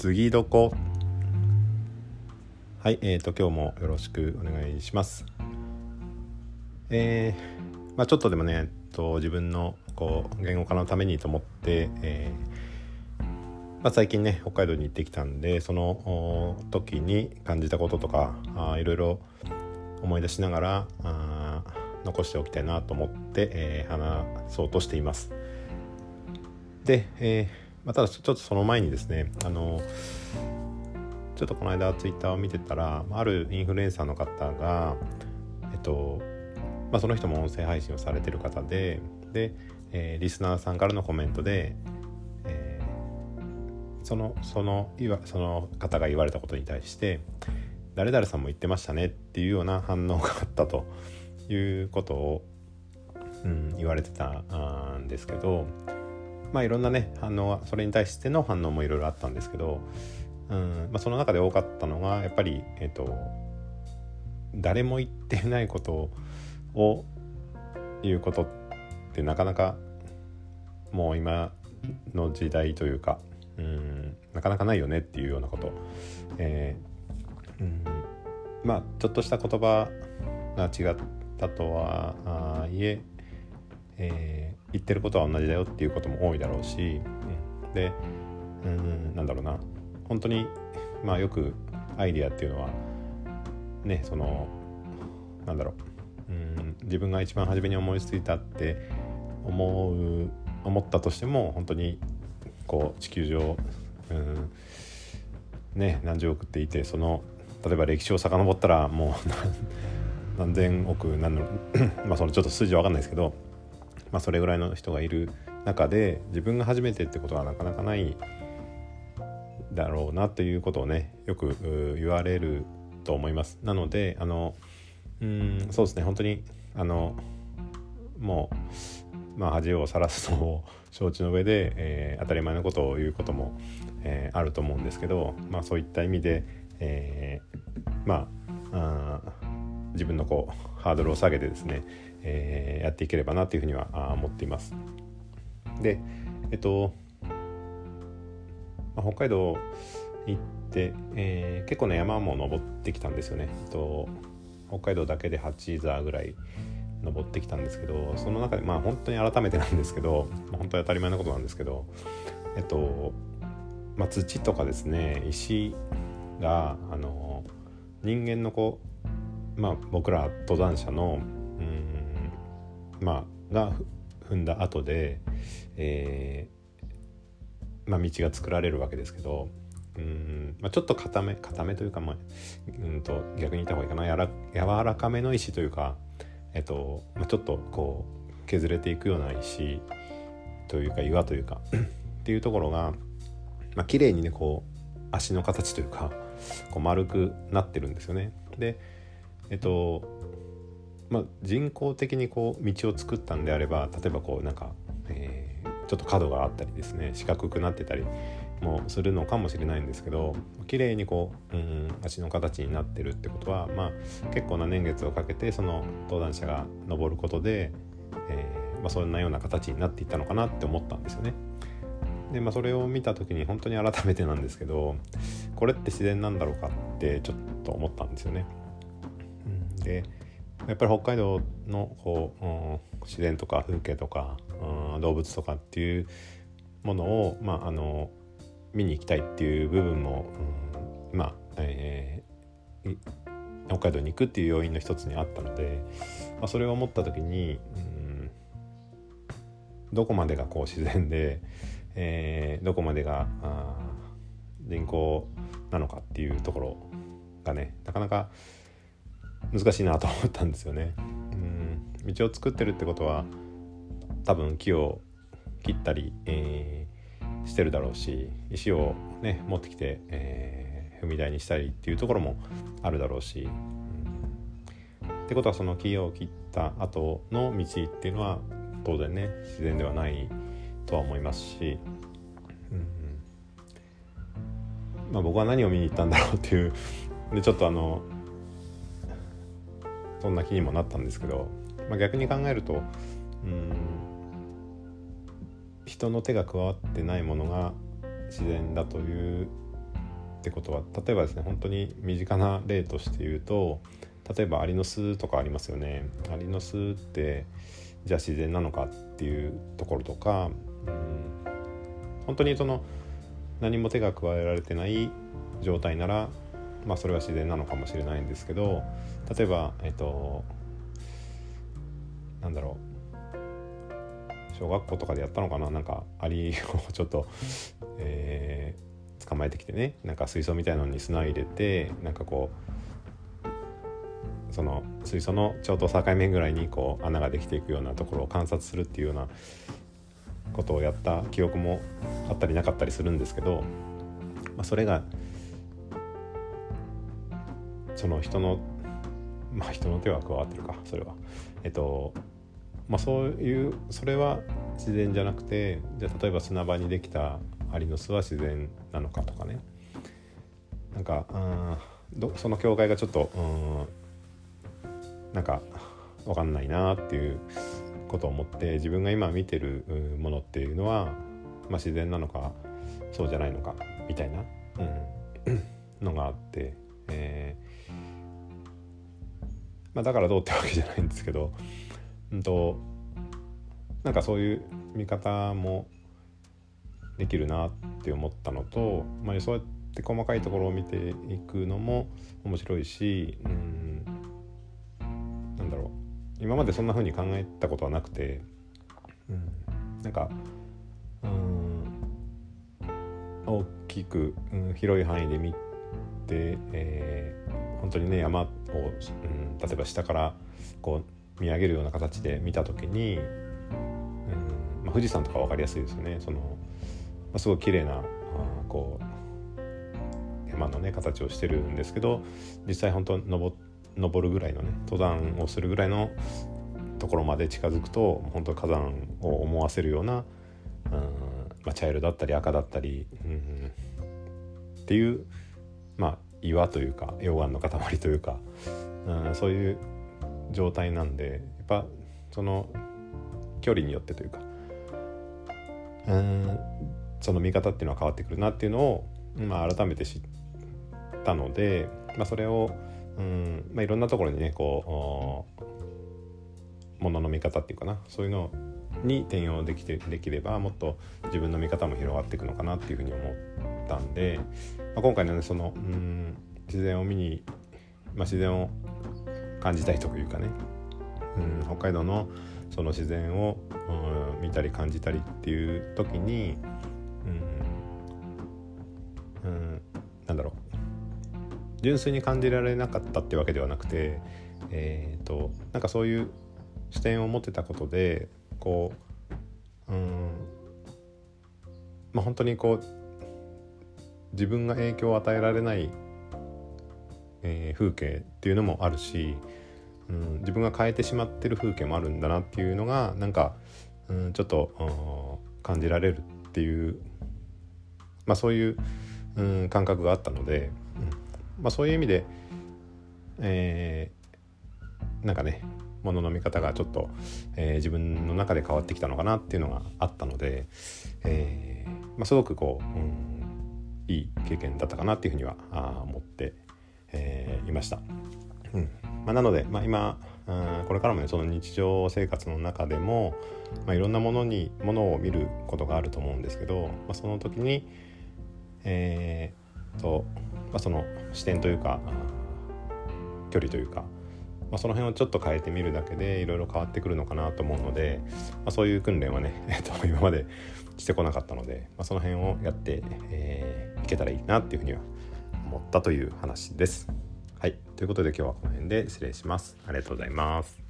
次どこ？はいえーと今日もよろしくお願いしますえー、まあちょっとでもね、えっと、自分のこう言語化のためにと思って、えーまあ、最近ね北海道に行ってきたんでその時に感じたこととかあいろいろ思い出しながらあ残しておきたいなと思って、えー、話そうとしています。で、えまあ、ただちょっとその前にですねあのちょっとこの間ツイッターを見てたらあるインフルエンサーの方がえっとまあ、その人も音声配信をされてる方でで、えー、リスナーさんからのコメントで、えー、そのそのその方が言われたことに対して「誰々さんも言ってましたね」っていうような反応があったということを、うん、言われてたんですけどまあいろんなね反応はそれに対しての反応もいろいろあったんですけど、うんまあ、その中で多かったのがやっぱりえっ、ー、と誰も言ってないことを言うことってなかなかもう今の時代というかうんなかなかないよねっていうようなこと、えー、うんまあちょっとした言葉が違ったとはいええー、言ってることは同じだよっていうことも多いだろうし、うん、でうんなんだろうな。本当にまあよくアイディアっていうのはねそのなんだろう。うん自分が一番初めに思いついたって思う思ったとしても本当にこう地球上うんね何十億っていてその例えば歴史を遡ったらもう何千億何のまあそのちょっと数字は分かんないですけどまあ、それぐらいの人がいる中で自分が初めてってことはなかなかないだろうなということをねよく言われると思います。なのであのうんそうですね本当にあのもうまあ恥をさらすのを承知の上で、えー、当たり前のことを言うことも、えー、あると思うんですけど、まあ、そういった意味で、えー、まあ自分のこうハードルを下げてですねえー、やっていければなというふうには思っています。でえっと、まあ、北海道行って、えー、結構ね山も登ってきたんですよね。えっと、北海道だけで8座ぐらい登ってきたんですけどその中でまあ本当に改めてなんですけど本当に当たり前のことなんですけどえっと、まあ、土とかですね石があの人間のこうまあ僕ら登山者のまあ、が踏んだ後で、えーまあ、道が作られるわけですけどうん、まあ、ちょっと固め固めというか、まあ、うんと逆に言った方がいいかなやら柔らかめの石というか、えっとまあ、ちょっとこう削れていくような石というか岩というか っていうところが、まあ綺麗にねこう足の形というかこう丸くなってるんですよね。でえっとまあ、人工的にこう道を作ったんであれば例えばこうなんか、えー、ちょっと角があったりですね四角くなってたりもするのかもしれないんですけど綺麗にこう、うん、足の形になってるってことは、まあ、結構な年月をかけてその登壇者が登ることで、えーまあ、そんなような形になっていったのかなって思ったんですよね。でまあ、それを見た時に本当に改めてなんですけどこれって自然なんだろうかってちょっと思ったんですよね。でやっぱり北海道のこう、うん、自然とか風景とか、うん、動物とかっていうものを、まあ、あの見に行きたいっていう部分も、うん、まあ、えー、北海道に行くっていう要因の一つにあったので、まあ、それを思った時に、うん、どこまでがこう自然で、えー、どこまでがあ人工なのかっていうところがねなかなか難しいなと思ったんですよね。うん。道を作ってるってことは多分木を切ったり、えー、してるだろうし石をね持ってきて、えー、踏み台にしたりっていうところもあるだろうし、うん、ってことはその木を切った後の道っていうのは当然ね自然ではないとは思いますし、うん。まあ、僕は何を見に行ったんだろうっていう。でちょっとあのそんな気にもなったんですけど、まあ、逆に考えるとうん人の手が加わってないものが自然だというってことは例えばですね本当に身近な例として言うと例えばアリの巣とかありますよね。アリの巣ってじゃあ自然なのかっていうところとか、うん、本当にその何も手が加えられてない状態なら、まあ、それは自然なのかもしれないんですけど例えばえっとなんだろう。小学校とかでやったのかな？なんかアリをちょっと、えー、捕まえてきてね。なんか水槽みたいのに砂入れてなんかこうその水槽のちょうど境目ぐらいにこう穴ができていくようなところを観察するっていうようなことをやった記憶もあったりなかったりするんですけど、まあ、それがその人のまあ人の手は加わってるかそれは。えっとまあそういうそれは自然じゃなくてじゃ例えば砂場にできたアリの巣は自然なのかとかね。なんかうんその境界がちょっとうんなんか分かんないなっていうことを思って自分が今見てるものっていうのは、まあ、自然なのかそうじゃないのかみたいな、うん、のがあって、えーまあ、だからどうってわけじゃないんですけど、うんと、なんかそういう見方もできるなって思ったのと、まあ、そうやって細かいところを見ていくのも面白いし、うん、なんだろう。今までそんな風に考えたことはなくて、うん、なんかうん大きく、うん、広い範囲で見て、えー、本当にね山を、うん、例えば下からこう見上げるような形で見た時に、うんまあ、富士山とか分かりやすいですよね。その、まあ、すごい綺麗なあこう山のね形をしてるんですけど実際本当登登るぐらいのね登山をするぐらいのところまで近づくと本当火山を思わせるような、うんまあ、茶色だったり赤だったり、うん、っていうまあ岩というか溶岩の塊というか、うん、そういう状態なんでやっぱその距離によってというかうんその見方っていうのは変わってくるなっていうのを、まあ、改めて知ったので、まあ、それを、うんまあ、いろんなところにねこうものの見方っていうかなそういうのに転用できてできればもっと自分の見方も広がっていくのかなっていうふうに思ったんで、まあ、今回のねそのうん自然を見に、まあ、自然を感じたいというかね、うん、北海道のその自然を、うん、見たり感じたりっていう時に、うん、うん、なんだろう純粋に感じられなかったってわけではなくて、えーと、なんかそういう視点を持ってたことでこう、うんまあ、本当にこう自分が影響を与えられないえー、風景っていうのもあるし、うん、自分が変えてしまってる風景もあるんだなっていうのがなんか、うん、ちょっと感じられるっていう、まあ、そういう、うん、感覚があったので、うんまあ、そういう意味で、えー、なんかねものの見方がちょっと、えー、自分の中で変わってきたのかなっていうのがあったので、えーまあ、すごくこう、うん、いい経験だったかなっていうふうには思ってえー、いました。うんまあ、なので、まあ、今これからもねその日常生活の中でも、まあ、いろんなものにものを見ることがあると思うんですけど、まあ、その時に、えーとまあ、その視点というか距離というか、まあ、その辺をちょっと変えてみるだけでいろいろ変わってくるのかなと思うので、まあ、そういう訓練はね、えっ、と今までしてこなかったので、まあ、その辺をやって、えー、いけたらいいなっていうふうには思ったという話です。はい。ということで今日はこの辺で失礼します。ありがとうございます。